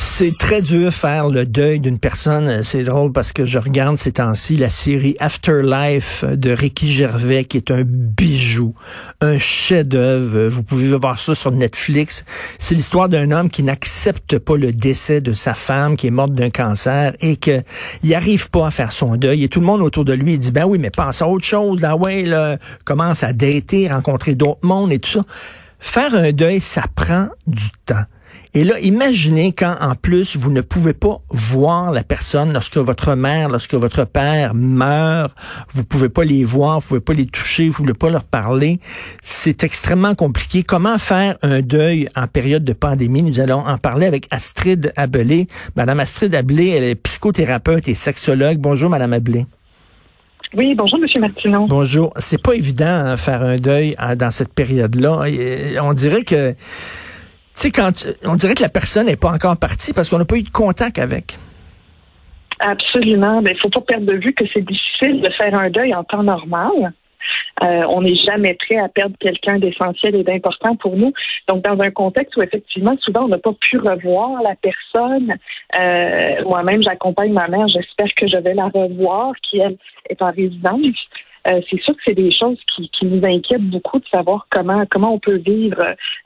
C'est très dur faire le deuil d'une personne. C'est drôle parce que je regarde ces temps-ci la série Afterlife de Ricky Gervais qui est un bijou, un chef-d'œuvre. Vous pouvez voir ça sur Netflix. C'est l'histoire d'un homme qui n'accepte pas le décès de sa femme qui est morte d'un cancer et que il arrive pas à faire son deuil. Et tout le monde autour de lui dit ben oui, mais pense à autre chose. Là, ouais, là, commence à dater, rencontrer d'autres mondes et tout ça. Faire un deuil, ça prend du temps. Et là, imaginez quand, en plus, vous ne pouvez pas voir la personne lorsque votre mère, lorsque votre père meurt, vous pouvez pas les voir, vous pouvez pas les toucher, vous pouvez pas leur parler. C'est extrêmement compliqué. Comment faire un deuil en période de pandémie? Nous allons en parler avec Astrid Abelé. Madame Astrid Abelé, elle est psychothérapeute et sexologue. Bonjour, Madame Abelé. Oui, bonjour, Monsieur Martineau. Bonjour. C'est pas évident hein, faire un deuil hein, dans cette période-là. On dirait que, sais, quand on dirait que la personne n'est pas encore partie parce qu'on n'a pas eu de contact avec. Absolument. Il ne faut pas perdre de vue que c'est difficile de faire un deuil en temps normal. Euh, on n'est jamais prêt à perdre quelqu'un d'essentiel et d'important pour nous. Donc, dans un contexte où effectivement, souvent, on n'a pas pu revoir la personne. Euh, Moi-même, j'accompagne ma mère. J'espère que je vais la revoir, qui elle est en résidence. Euh, c'est sûr que c'est des choses qui, nous inquiètent beaucoup de savoir comment comment on peut vivre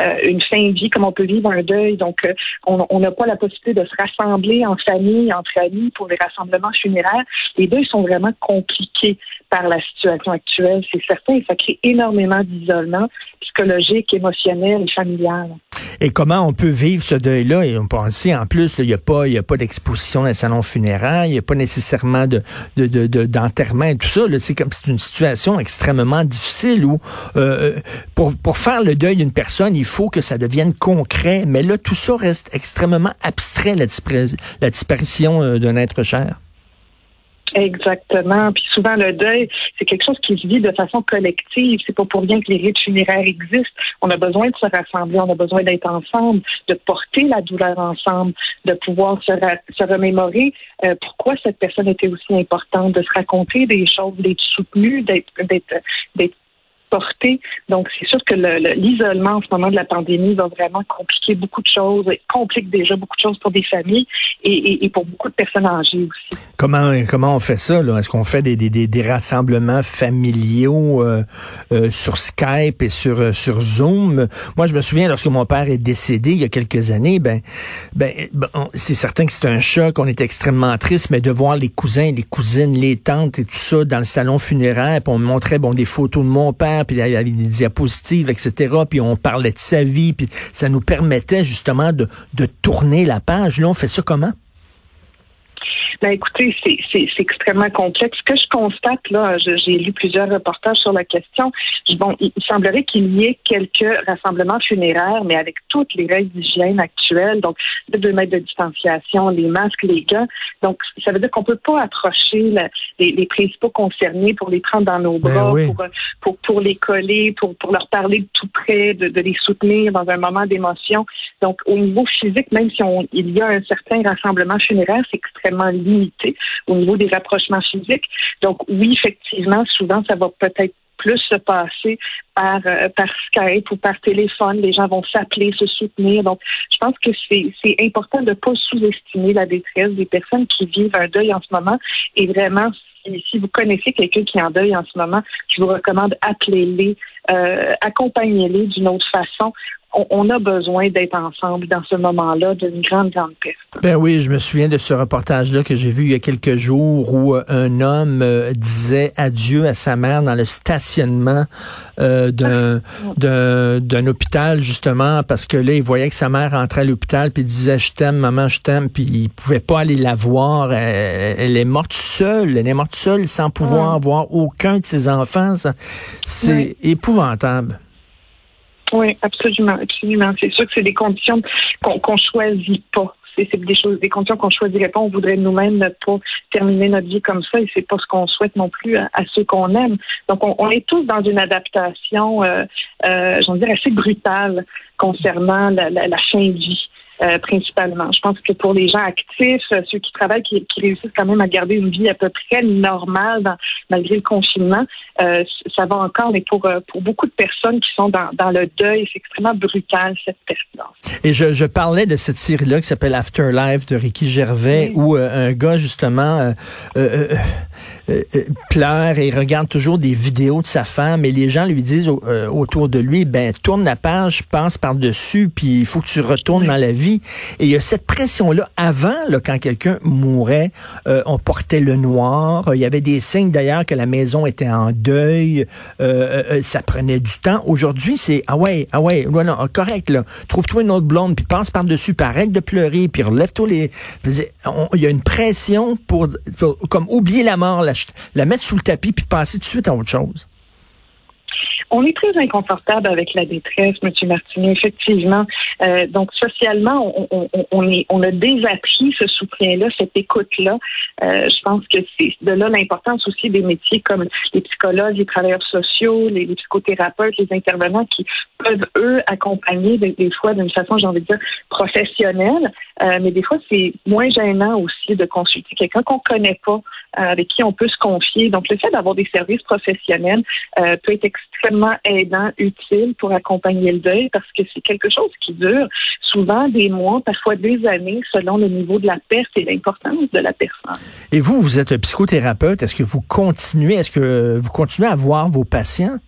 euh, une fin de vie, comment on peut vivre un deuil. Donc, euh, on n'a pas la possibilité de se rassembler en famille, entre amis pour les rassemblements funéraires. Les deuils sont vraiment compliqués par la situation actuelle, c'est certain, et ça crée énormément d'isolement psychologique, émotionnel et familial. Et comment on peut vivre ce deuil-là? Et on pense en plus, il n'y a pas, pas d'exposition dans les salons funéraires, il n'y a pas nécessairement de, d'enterrement et tout ça. C'est comme c'est une situation extrêmement difficile où euh, pour, pour faire le deuil d'une personne, il faut que ça devienne concret. Mais là, tout ça reste extrêmement abstrait, la, la disparition euh, d'un être cher. Exactement. Puis souvent, le deuil, c'est quelque chose qui se vit de façon collective. C'est pas pour rien que les rites funéraires existent. On a besoin de se rassembler, on a besoin d'être ensemble, de porter la douleur ensemble, de pouvoir se, se remémorer euh, pourquoi cette personne était aussi importante, de se raconter des choses, d'être soutenu, d'être d'être porter. Donc, c'est sûr que l'isolement en ce moment de la pandémie va vraiment compliquer beaucoup de choses, complique déjà beaucoup de choses pour des familles et, et, pour beaucoup de personnes âgées aussi. Comment comment on fait ça là? Est-ce qu'on fait des, des, des, rassemblements familiaux euh, euh, sur Skype et sur euh, sur Zoom? Moi, je me souviens lorsque mon père est décédé il y a quelques années, ben ben c'est certain que c'est un choc. On était extrêmement triste, mais de voir les cousins, les cousines, les tantes et tout ça dans le salon funéraire, puis on me montrait bon des photos de mon père puis il y avait des diapositives, etc. Puis on parlait de sa vie, puis ça nous permettait justement de, de tourner la page. Là, on fait ça comment? Ben écoutez, c'est extrêmement complexe. Ce que je constate, là, j'ai lu plusieurs reportages sur la question. Bon, il semblerait qu'il y ait quelques rassemblements funéraires, mais avec toutes les règles d'hygiène actuelles, donc de deux mètres de distanciation, les masques, les gants. Donc, ça veut dire qu'on peut pas approcher les, les, principaux concernés pour les prendre dans nos Ben bras, oui. pour, pour, pour les coller, pour, pour leur parler de tout près, de, de les soutenir dans un moment d'émotion. Donc, au niveau physique, même si on, il y a un certain rassemblement funéraire, c'est extrêmement limité au niveau des rapprochements physiques. Donc, oui, effectivement, souvent, ça va peut-être plus se passer par, euh, par Skype ou par téléphone. Les gens vont s'appeler, se soutenir. Donc, je pense que c'est, important de ne pas sous-estimer la détresse des personnes qui vivent un deuil en ce moment. Et vraiment, si, si vous connaissez quelqu'un qui est en deuil en ce moment, je vous recommande appelez-les, euh, accompagnez-les d'une autre façon. On, on a besoin d'être ensemble dans ce moment-là d'une grande, grande. Ben oui, je me souviens de ce reportage-là que j'ai vu il y a quelques jours où euh, un homme euh, disait adieu à sa mère dans le stationnement euh, d'un d'un d'un hôpital justement parce que là il voyait que sa mère rentrait à l'hôpital puis il disait je t'aime maman je t'aime puis il pouvait pas aller la voir. Elle, elle est morte seule elle est morte seule sans pouvoir voir aucun de ses enfants. Ça, c'est Ouais. épouvantable Oui, absolument, absolument. C'est sûr que c'est des conditions qu'on qu'on choisit pas. C'est des choses, des conditions qu'on choisirait pas. On voudrait nous-mêmes ne pas terminer notre vie comme ça et c'est pas ce qu'on souhaite non plus à, ceux qu'on aime. Donc, on, est tous dans une adaptation, euh, euh, j'en dire assez brutale concernant la, la fin de vie. Euh, principalement. Je pense que pour les gens actifs, euh, ceux qui travaillent, qui, qui réussissent quand même à garder une vie à peu près normale dans- malgré le confinement, euh, ça va encore, mais pour, pour beaucoup de personnes qui sont dans, dans le deuil, c'est extrêmement brutal cette perte-là. Et je, je parlais de cette série-là qui s'appelle Afterlife de Ricky Gervais, où euh, un gars, justement, pleure et regarde toujours des vidéos de sa femme, et les gens lui disent au- autour de lui, ben, tourne la page, passe par-dessus, puis il faut que tu retournes dans la vie. Et il y a cette pression-là. Avant, là, quand quelqu'un mourait, euh, on portait le noir. Il y avait des signes, d'ailleurs, que la maison était en deuil. Euh, euh, ça prenait du temps. Aujourd'hui, c'est, ah ouais, ah ouais, ouais, non, ah, correct, là. Trouve-toi une autre blonde, puis passe par-dessus, puis arrête de pleurer, puis relève-toi les... Il y a une pression pour, pour- comme oublier la mort, la, la mettre sous le tapis, puis passer tout de suite à autre chose. On est très inconfortable avec la détresse, M. Martineau, effectivement. Euh, donc, socialement, on, on, on- est, on a désappris ce soutien-là, cette écoute-là. Euh, je pense que c'est de là l'importance aussi des métiers comme les psychologues, les travailleurs sociaux, les, psychothérapeutes, les intervenants qui peuvent, eux, accompagner des, des fois d'une façon, j'ai envie de dire, professionnelle. Euh, mais des fois, c'est moins gênant aussi de consulter quelqu'un qu'on connaît pas, euh, avec qui on peut se confier. Donc, le fait d'avoir des services professionnels euh, peut être extrêmement aidant, utile pour accompagner le deuil parce que c'est quelque chose qui dure souvent des mois, parfois des années, selon le niveau de la perte et l'importance de la personne. Et vous, vous êtes psychothérapeute. Est-ce que vous continuez, est-ce que vous continuez à voir vos patients?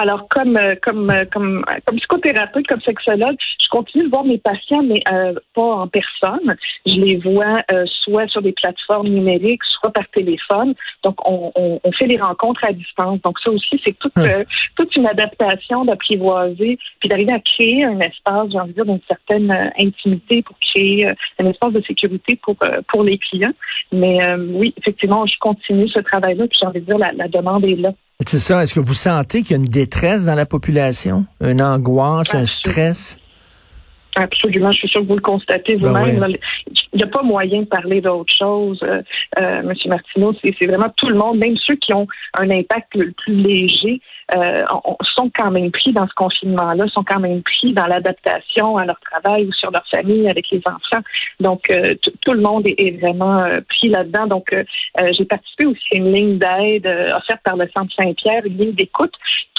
Alors, comme euh, comme euh, comme comme psychothérapeute, comme sexologue, je continue de voir mes patients, mais euh, pas en personne. Je les vois euh, soit sur des plateformes numériques, soit par téléphone. Donc, on, on, on fait des rencontres à distance. Donc, ça aussi, c'est toute euh, toute une adaptation d'apprivoiser, puis d'arriver à créer un espace, j'ai envie de dire, d'une certaine euh, intimité pour créer euh, un espace de sécurité pour euh, pour les clients. Mais euh, oui, effectivement, je continue ce travail-là, puis j'ai envie de dire, la, la demande est là. C'est ça. Est-ce que vous sentez qu'il y a une détresse dans la population? Une angoisse, un stress? Absolument, je suis sûre que vous le constatez Ben vous-même. ouais. Il n'y a pas moyen de parler d'autre chose, euh, euh, Monsieur Martineau. C'est vraiment tout le monde, même ceux qui ont un impact le plus léger, euh, on- sont quand même pris dans ce confinement-là, sont quand même pris dans l'adaptation à leur travail ou sur leur famille avec les enfants. Donc, euh, tout le monde est, est vraiment euh, pris là-dedans. Donc, euh, euh, j'ai participé aussi à une ligne d'aide euh, offerte par le Centre Saint-Pierre, une ligne d'écoute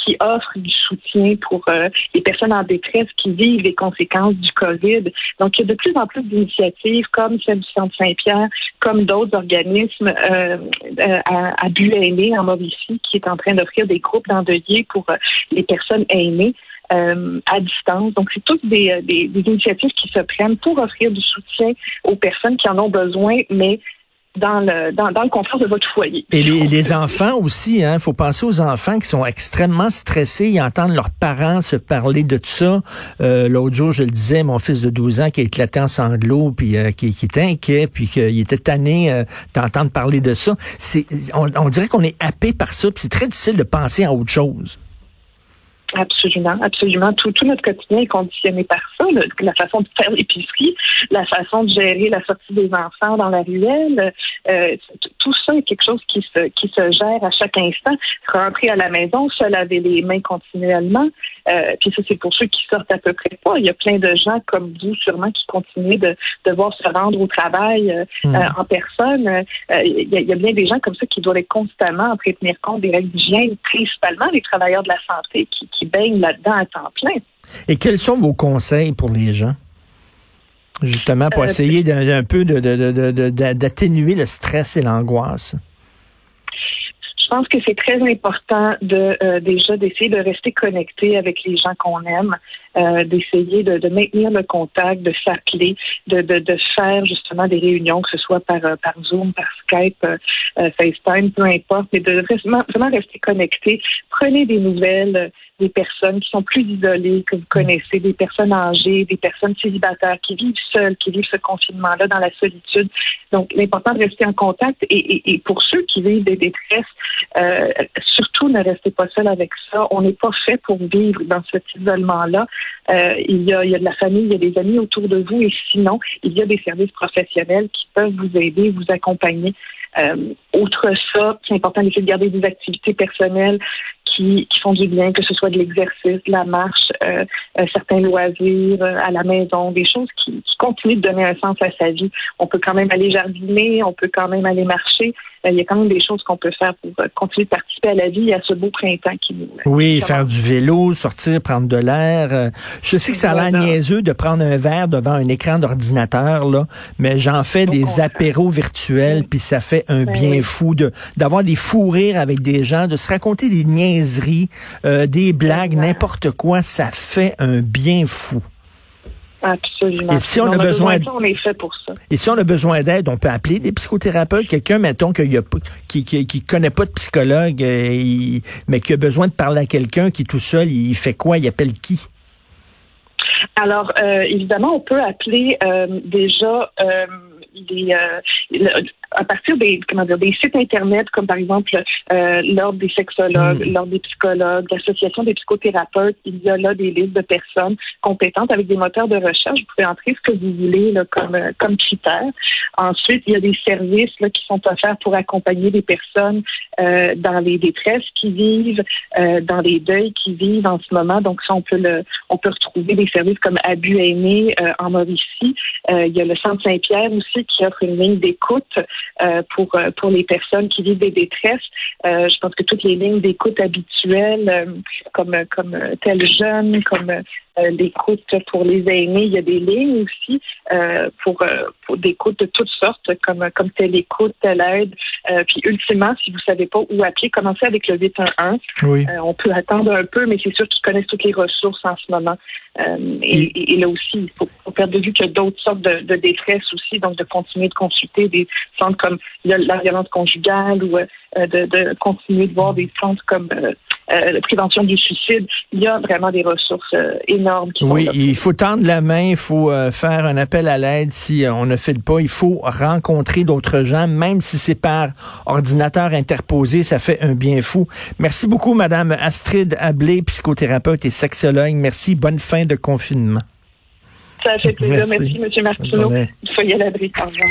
qui offre du soutien pour euh, les personnes en détresse qui vivent les conséquences du COVID. Donc, il y a de plus en plus d'initiatives comme celle du Centre Saint-Pierre, comme d'autres organismes euh, euh, à, à but en Mauricie qui est en train d'offrir des groupes d'endeuillés pour les personnes aînées. euh, à distance. Donc, c'est toutes des, des initiatives qui se prennent pour offrir du soutien aux personnes qui en ont besoin, mais dans le, dans, dans le confort de votre foyer. Et les, les enfants aussi, hein, faut penser aux enfants qui sont extrêmement stressés, ils entendent leurs parents se parler de tout ça. Euh, L'autre jour, je le disais, mon fils de 12 ans qui a éclaté en sanglots, puis euh, qui, qui était inquiet, puis qu'il était tanné euh, d'entendre parler de ça. On, on dirait qu'on est happé par ça, puis c'est très difficile de penser à autre chose. Absolument, absolument. Tout, tout notre quotidien est conditionné par ça. la façon de faire l'épicerie, la façon de gérer la sortie des enfants dans la ruelle, euh, tout ça est quelque chose qui se, qui se gère à chaque instant. Rentrer à la maison, se laver les mains continuellement. Euh, puis ça, c'est pour ceux qui sortent à peu près pas. Il y a plein de gens comme vous, sûrement, qui continuent de devoir se rendre au travail euh, Mm. euh, en personne. Il y, a- il y a bien des gens comme ça qui doivent être constamment en train de tenir compte des règles d'hygiène, principalement les travailleurs de la santé qui, qui baignent là-dedans à temps plein. Et quels sont vos conseils pour les gens? Justement, pour essayer d'un peu de- de- de- de- de- d'atténuer le stress et l'angoisse? Pense que c'est très important de euh, déjà d'essayer de rester connecté avec les gens qu'on aime, euh, d'essayer de, de, maintenir le contact, de s'appeler, de, de, de, faire justement des réunions, que ce soit par, euh, par Zoom, par Skype, euh, FaceTime, peu importe, mais de vraiment, vraiment rester connecté. Prenez des nouvelles des personnes qui sont plus isolées, que vous connaissez, des personnes âgées, des personnes célibataires qui vivent seules, qui vivent ce confinement-là dans la solitude. Donc, l'important de rester en contact et, et, et pour ceux qui vivent des détresses, euh, surtout ne restez pas seul avec ça. On n'est pas fait pour vivre dans cet isolement-là. Euh, il, y a, de la famille, il y a des amis autour de vous et sinon, il y a des services professionnels qui peuvent vous aider, vous accompagner. Euh, autre ça, c'est important d'essayer de garder des activités personnelles qui, qui, font du bien, que ce soit de l'exercice, de la marche, euh, euh, certains loisirs euh, à la maison, des choses qui, qui, continuent de donner un sens à sa vie. On peut quand même aller jardiner, on peut quand même aller marcher. Il y a quand même des choses qu'on peut faire pour continuer de participer à la vie et à ce beau printemps qui nous. Oui, faire du vélo, sortir, prendre de l'air. Je sais que ça a l'air niaiseux de prendre un verre devant un écran d'ordinateur, là, mais j'en fais Au des contraire. apéros virtuels, puis ça fait un ben bien oui. fou de d'avoir des fous rires avec des gens, de se raconter des niaiseries, euh, des blagues, n'importe quoi, ça fait un bien fou. Absolument. Et si on, on a, besoin, besoin on est fait pour ça. Et si on a besoin d'aide, on peut appeler des psychothérapeutes, quelqu'un, mettons, qui, a, qui, qui, qui connaît pas de psychologue, euh, il, mais qui a besoin de parler à quelqu'un qui est tout seul, il fait quoi? Il appelle qui? Alors, euh, évidemment, on peut appeler euh, déjà les, à partir des comment dire des sites internet comme par exemple euh, l'ordre des sexologues, mmh. l'ordre des psychologues, l'association des psychothérapeutes, il y a là des listes de personnes compétentes avec des moteurs de recherche. Vous pouvez entrer ce que vous voulez là, comme euh, comme critère. Ensuite, il y a des services là, qui sont offerts pour accompagner des personnes euh, dans les détresses qui vivent, euh, dans les deuils qui vivent en ce moment. Donc ça, on peut le on peut retrouver des services comme Abus aîné en Mauricie. il y a le Centre Saint-Pierre aussi qui offre une ligne d'écoute. Euh, pour pour les personnes qui vivent des détresses. Euh, je pense que toutes les lignes d'écoute habituelles, euh, comme comme tel jeune, comme l'écoute pour les aînés, il y a des lignes aussi pour pour d'écoute de toutes sortes, comme comme telle écoute, telle aide. puis ultimement, si vous savez pas où appeler, commencez avec le 811. Oui. on peut attendre un peu, mais c'est sûr qu'ils connaissent toutes les ressources en ce moment. Et, et, et, là aussi, il faut, faut perdre de vue qu'il y a d'autres sortes de, de détresse aussi, donc de continuer de consulter des centres comme la violence conjugale ou euh, de, de, continuer de voir des centres comme euh, euh, la prévention du suicide. Il y a vraiment des ressources euh, énormes. Qui oui, il faut tendre la main, il faut faire un appel à l'aide si on ne fait pas. Il faut rencontrer d'autres gens, même si c'est par ordinateur interposé, ça fait un bien fou. Merci beaucoup, Madame Astrid Ablé, psychothérapeute et sexologue. Merci. Bonne fin de confinement. Ça fait plaisir. Merci, Merci M. Martineau. Soyez à l'abri. Au revoir.